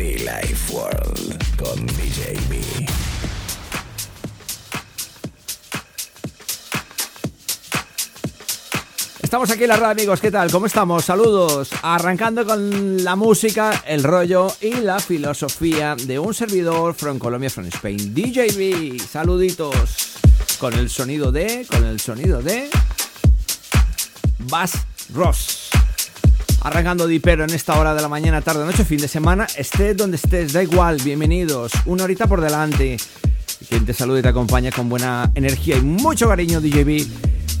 Life World con DJB. Estamos aquí en la radio, amigos. ¿Qué tal? ¿Cómo estamos? Saludos. Arrancando con la música, el rollo y la filosofía de un servidor from Colombia, from Spain. DJB. Saluditos. Con el sonido de. Con el sonido de. Bass Ross. Arrancando dipero en esta hora de la mañana, tarde, noche, fin de semana. Estés donde estés, da igual. Bienvenidos. Una horita por delante. Quien te saluda y te acompaña con buena energía y mucho cariño, DJB,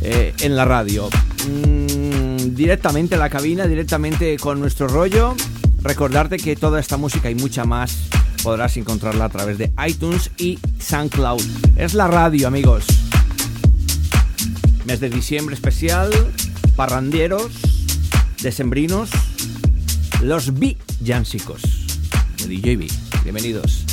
eh, en la radio. Mm, directamente en la cabina, directamente con nuestro rollo. Recordarte que toda esta música y mucha más podrás encontrarla a través de iTunes y SoundCloud. Es la radio, amigos. Mes de diciembre especial, parrandieros, decembrinos, los villancicos de DJB. Bienvenidos.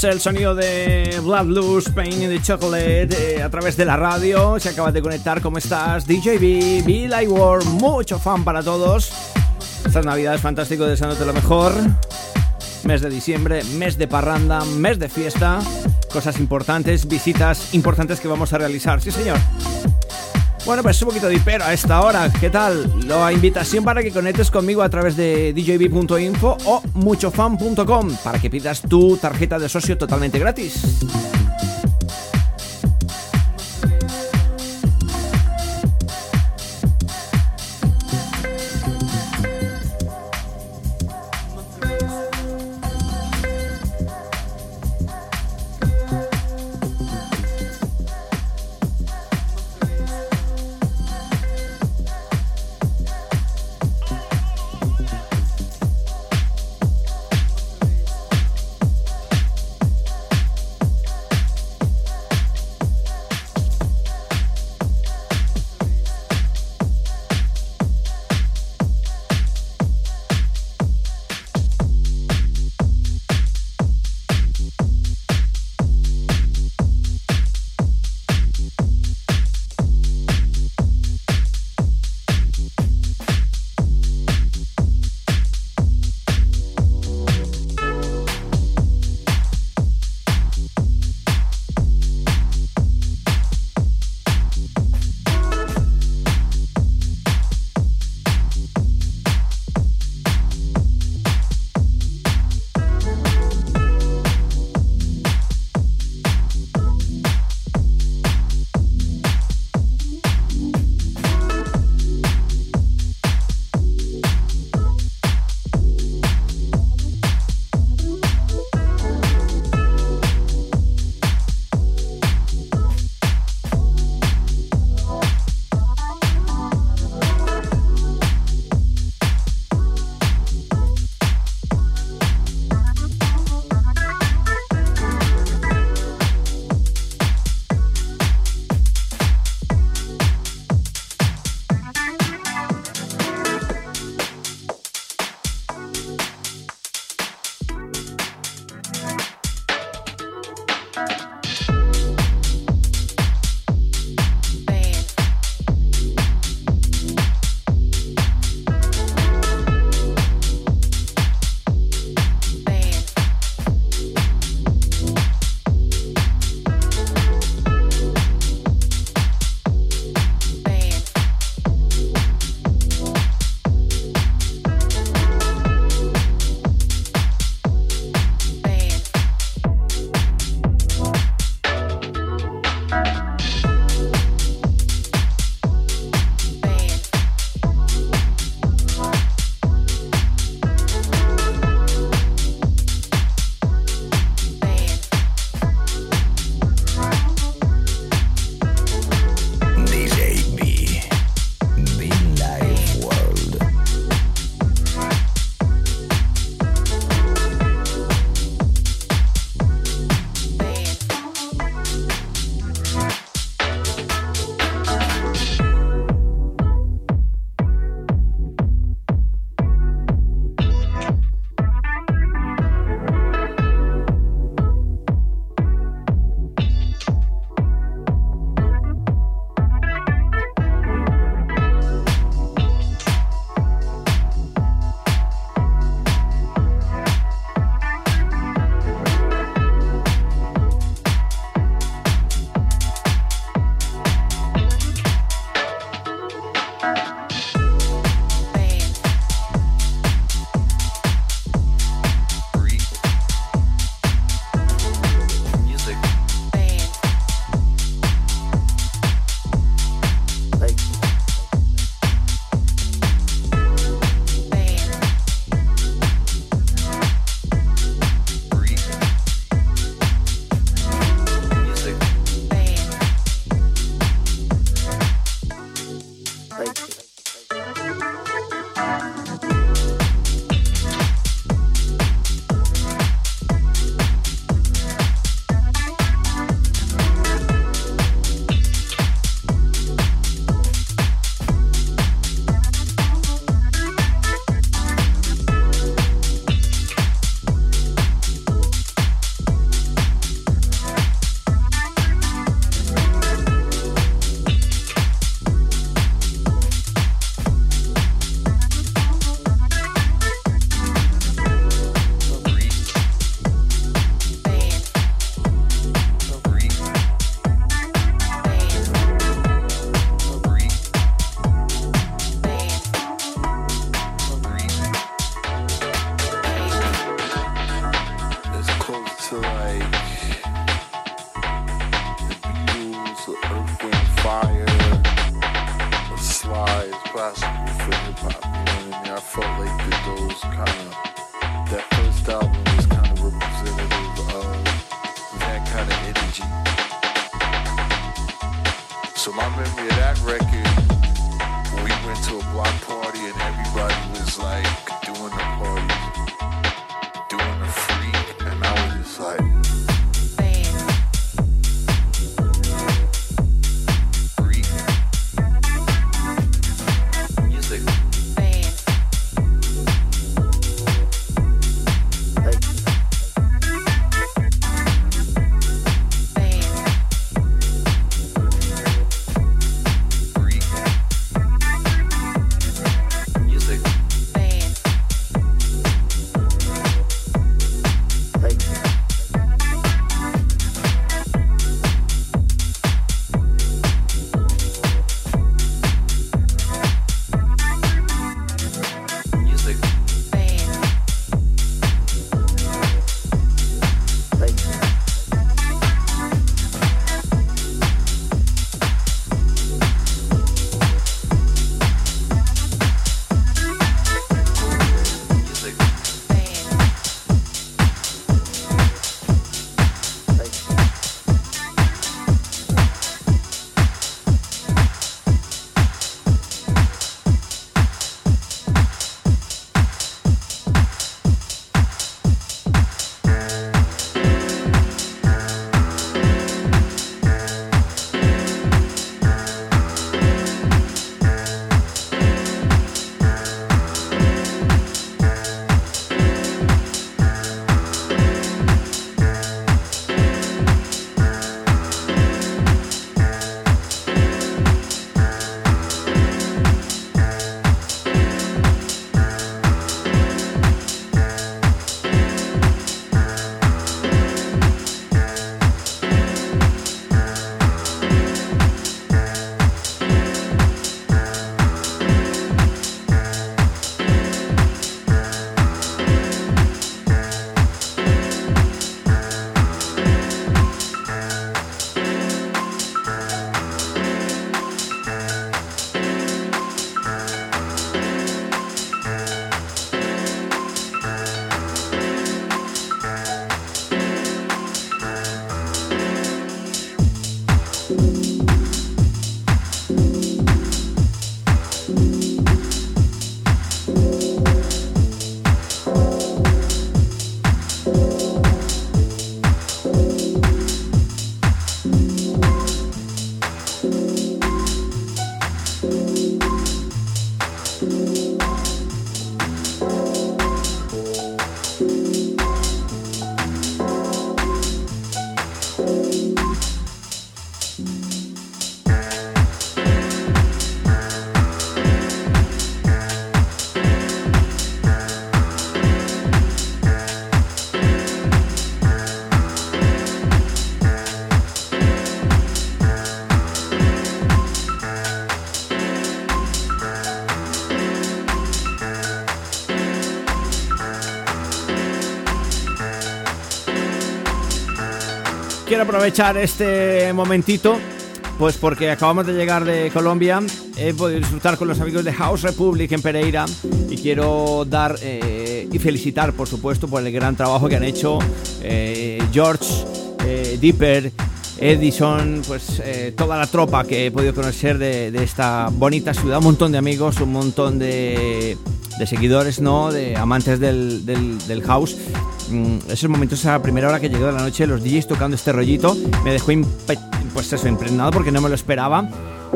Es el sonido de Blood Loose, Pain in the Chocolate eh, a través de la radio. Se acaba de conectar, ¿cómo estás? DJB, Bill War, mucho fan para todos. Estas navidades fantástico, deseándote lo mejor. Mes de diciembre, mes de parranda, mes de fiesta. Cosas importantes, visitas importantes que vamos a realizar. Sí, señor. Bueno, pues un poquito de hipero a esta hora. ¿Qué tal? La invitación para que conectes conmigo a través de djb.info o muchofan.com para que pidas tu tarjeta de socio totalmente gratis. Aprovechar este momentito pues porque acabamos de llegar de Colombia, he podido disfrutar con los amigos de House Republic en Pereira y quiero dar eh, y felicitar, por supuesto, por el gran trabajo que han hecho eh, George, eh, Dipper, Edison, pues toda la tropa que he podido conocer de, esta bonita ciudad, un montón de amigos, un montón de, seguidores, ¿no? De amantes del, del house Mm, esos momentos a la primera hora que llegó de la noche, los DJs tocando este rollito, me dejó pues eso, impregnado porque no me lo esperaba.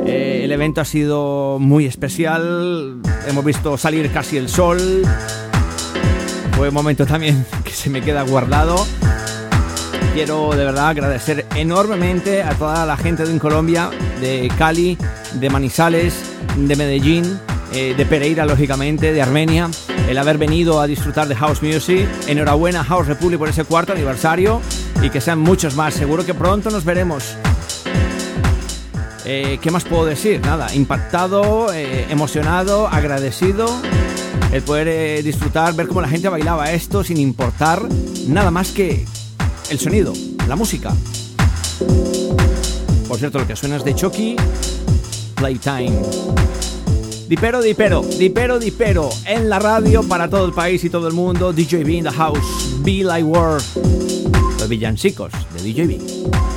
Eh, el evento ha sido muy especial, hemos visto salir casi el sol. Fue un momento también que se me queda guardado. Quiero de verdad agradecer enormemente a toda la gente de Colombia, de Cali, de Manizales, de Medellín, eh, de Pereira, lógicamente, de Armenia, el haber venido a disfrutar de House Music. Enhorabuena House Republic por ese cuarto aniversario y que sean muchos más. Seguro que pronto nos veremos. Eh, ¿Qué más puedo decir? Nada, impactado, eh, emocionado, agradecido. El poder disfrutar, ver cómo la gente bailaba esto sin importar nada más que el sonido, la música. Por cierto, lo que suena es de Chucky, Playtime. Dipero, Dipero, Dipero, Dipero, en la radio para todo el país y todo el mundo. DJB in the house, Be Like World. Los villancicos de DJB.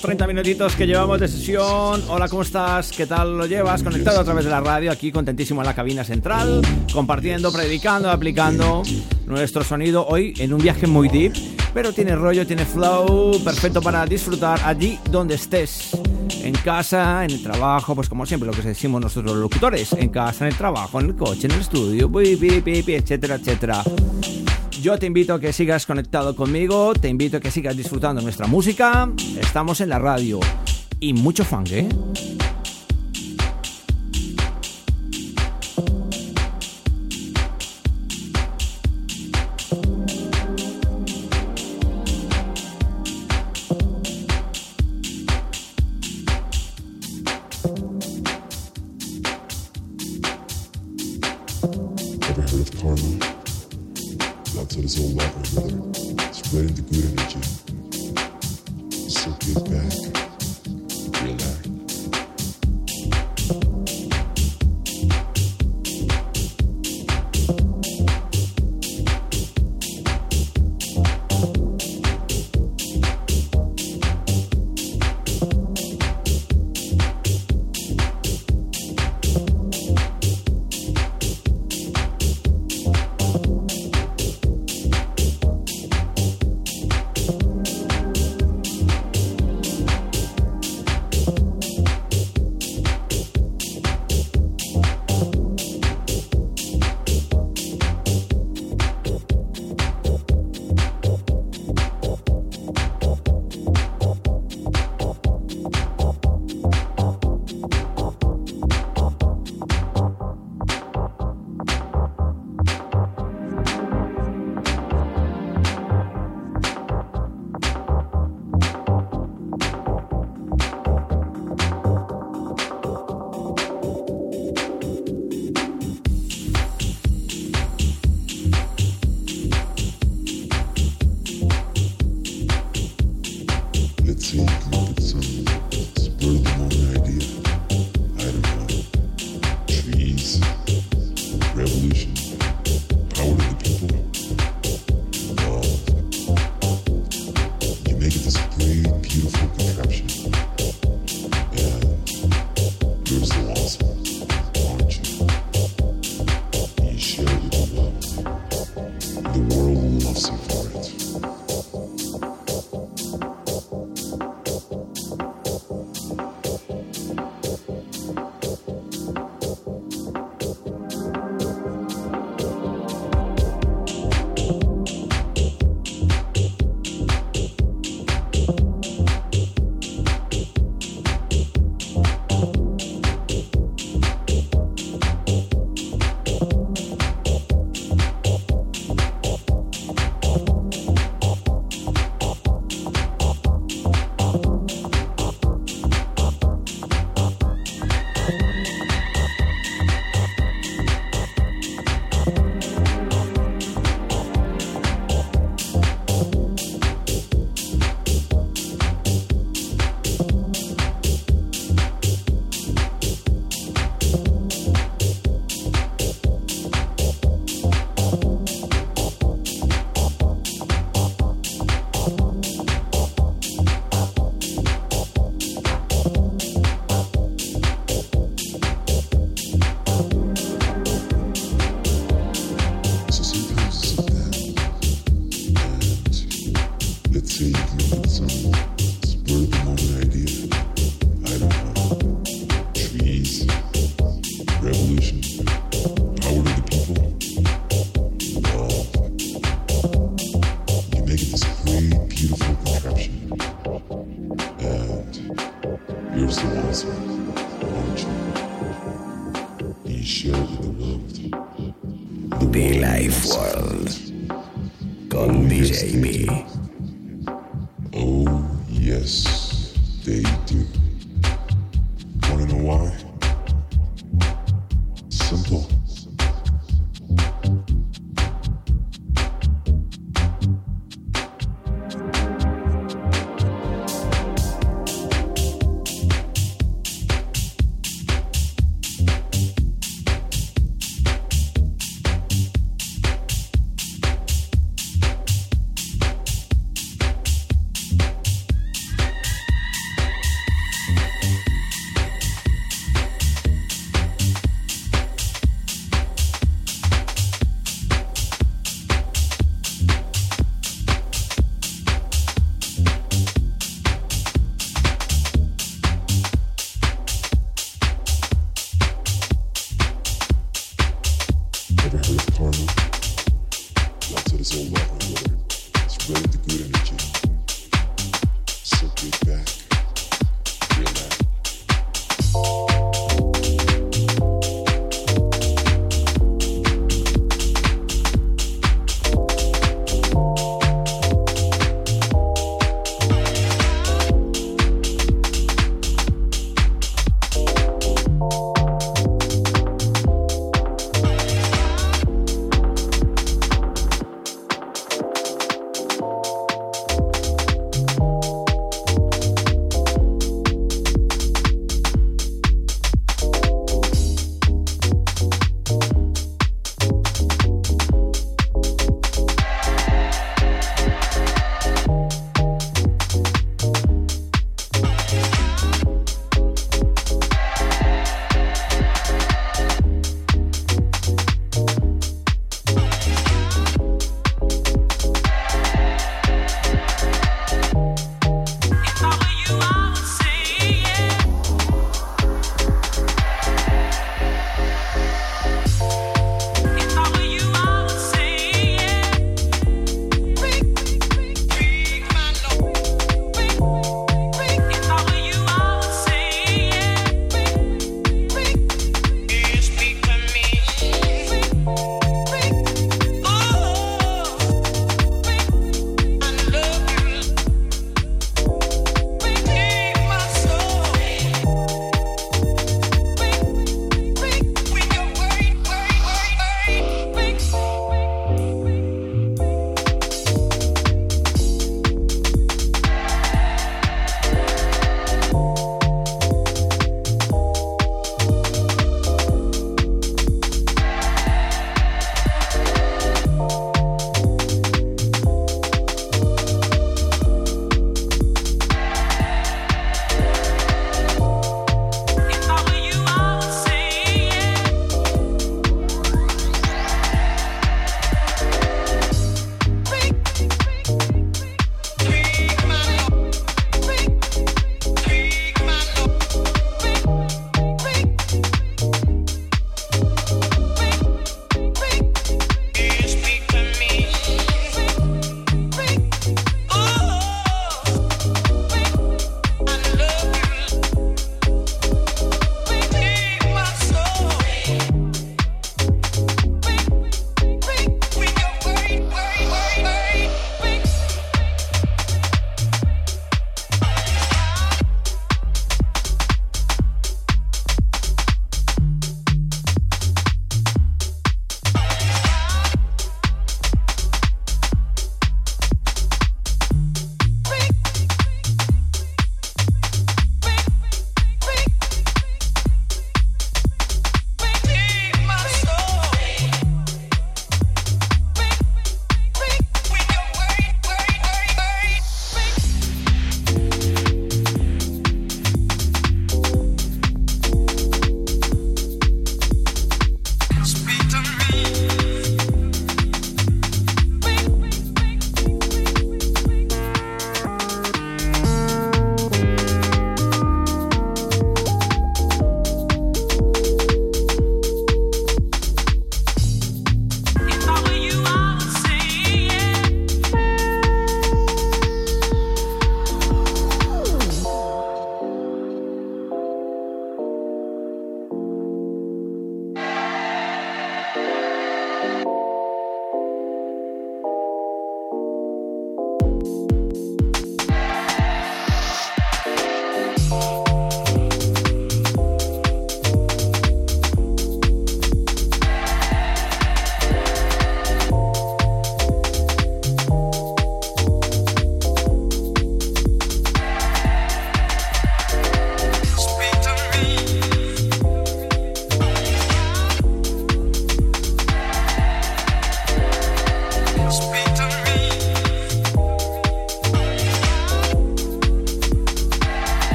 30 minutitos que llevamos de sesión. Hola, ¿cómo estás? ¿Qué tal lo llevas? Conectado a través de la radio, aquí contentísimo en la cabina central, compartiendo, predicando, aplicando nuestro sonido hoy en un viaje muy deep, pero tiene rollo, tiene flow, perfecto para disfrutar allí donde estés. En casa, en el trabajo, pues como siempre lo que decimos nosotros los locutores, en casa, en el trabajo, en el coche, en el estudio, etcétera, etcétera. Yo te invito a que sigas conectado conmigo, te invito a que sigas disfrutando nuestra música. Estamos en la radio y mucho funk, ¿eh? spreading the good energy. So give back, relax.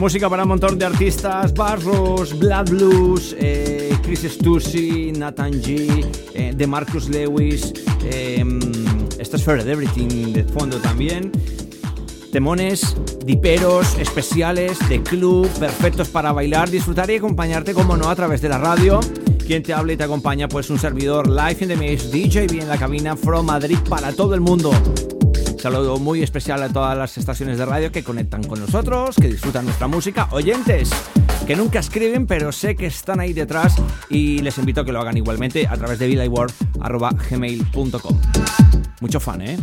Música para un montón de artistas, Barros, Blood Blues, eh, Chris Stussy, Nathan G, eh, de Marcus Lewis, eh, esta es Fair Everything de fondo también. Temones, diperos, especiales, de club, perfectos para bailar, disfrutar y acompañarte, como no, a través de la radio. Quien te habla y te acompaña, pues un servidor live in the mix, DJ en la cabina from Madrid para todo el mundo. Saludo muy especial a todas las estaciones de radio que conectan con nosotros, que disfrutan nuestra música, oyentes que nunca escriben, pero sé que están ahí detrás y les invito a que lo hagan igualmente a través de gmail.com Mucho fan, ¿eh?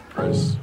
Express.